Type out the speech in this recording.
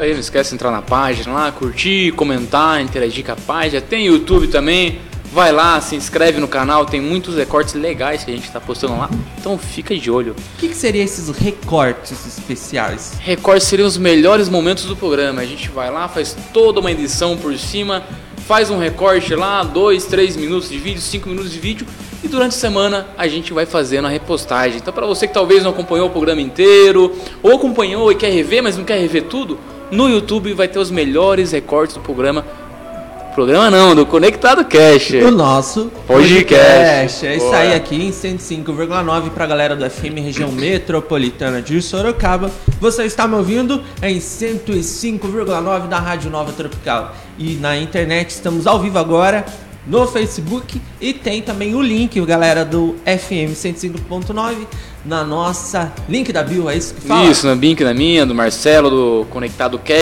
Aí não esquece de entrar na página lá, curtir, comentar, interagir com a página. Tem YouTube também. Vai lá, se inscreve no canal, tem muitos recortes legais que a gente tá postando lá. Então fica de olho. O que, que seriam esses recortes especiais? Recortes seriam os melhores momentos do programa. A gente vai lá, faz toda uma edição por cima, faz um recorte lá, dois, três minutos de vídeo, cinco minutos de vídeo. E durante a semana a gente vai fazendo a repostagem. Então, para você que talvez não acompanhou o programa inteiro, ou acompanhou e quer rever, mas não quer rever tudo, no YouTube vai ter os melhores recortes do programa. Programa não, do Conectado Cash. O nosso Podcast. É isso aí aqui em 105,9 pra galera do FM região metropolitana de Sorocaba. Você está me ouvindo em 105,9 da Rádio Nova Tropical. E na internet estamos ao vivo agora no Facebook e tem também o link, galera do FM 105.9 na nossa link da bio, é isso que fala? Isso, na Bink, na minha, do Marcelo, do Conectado Cash.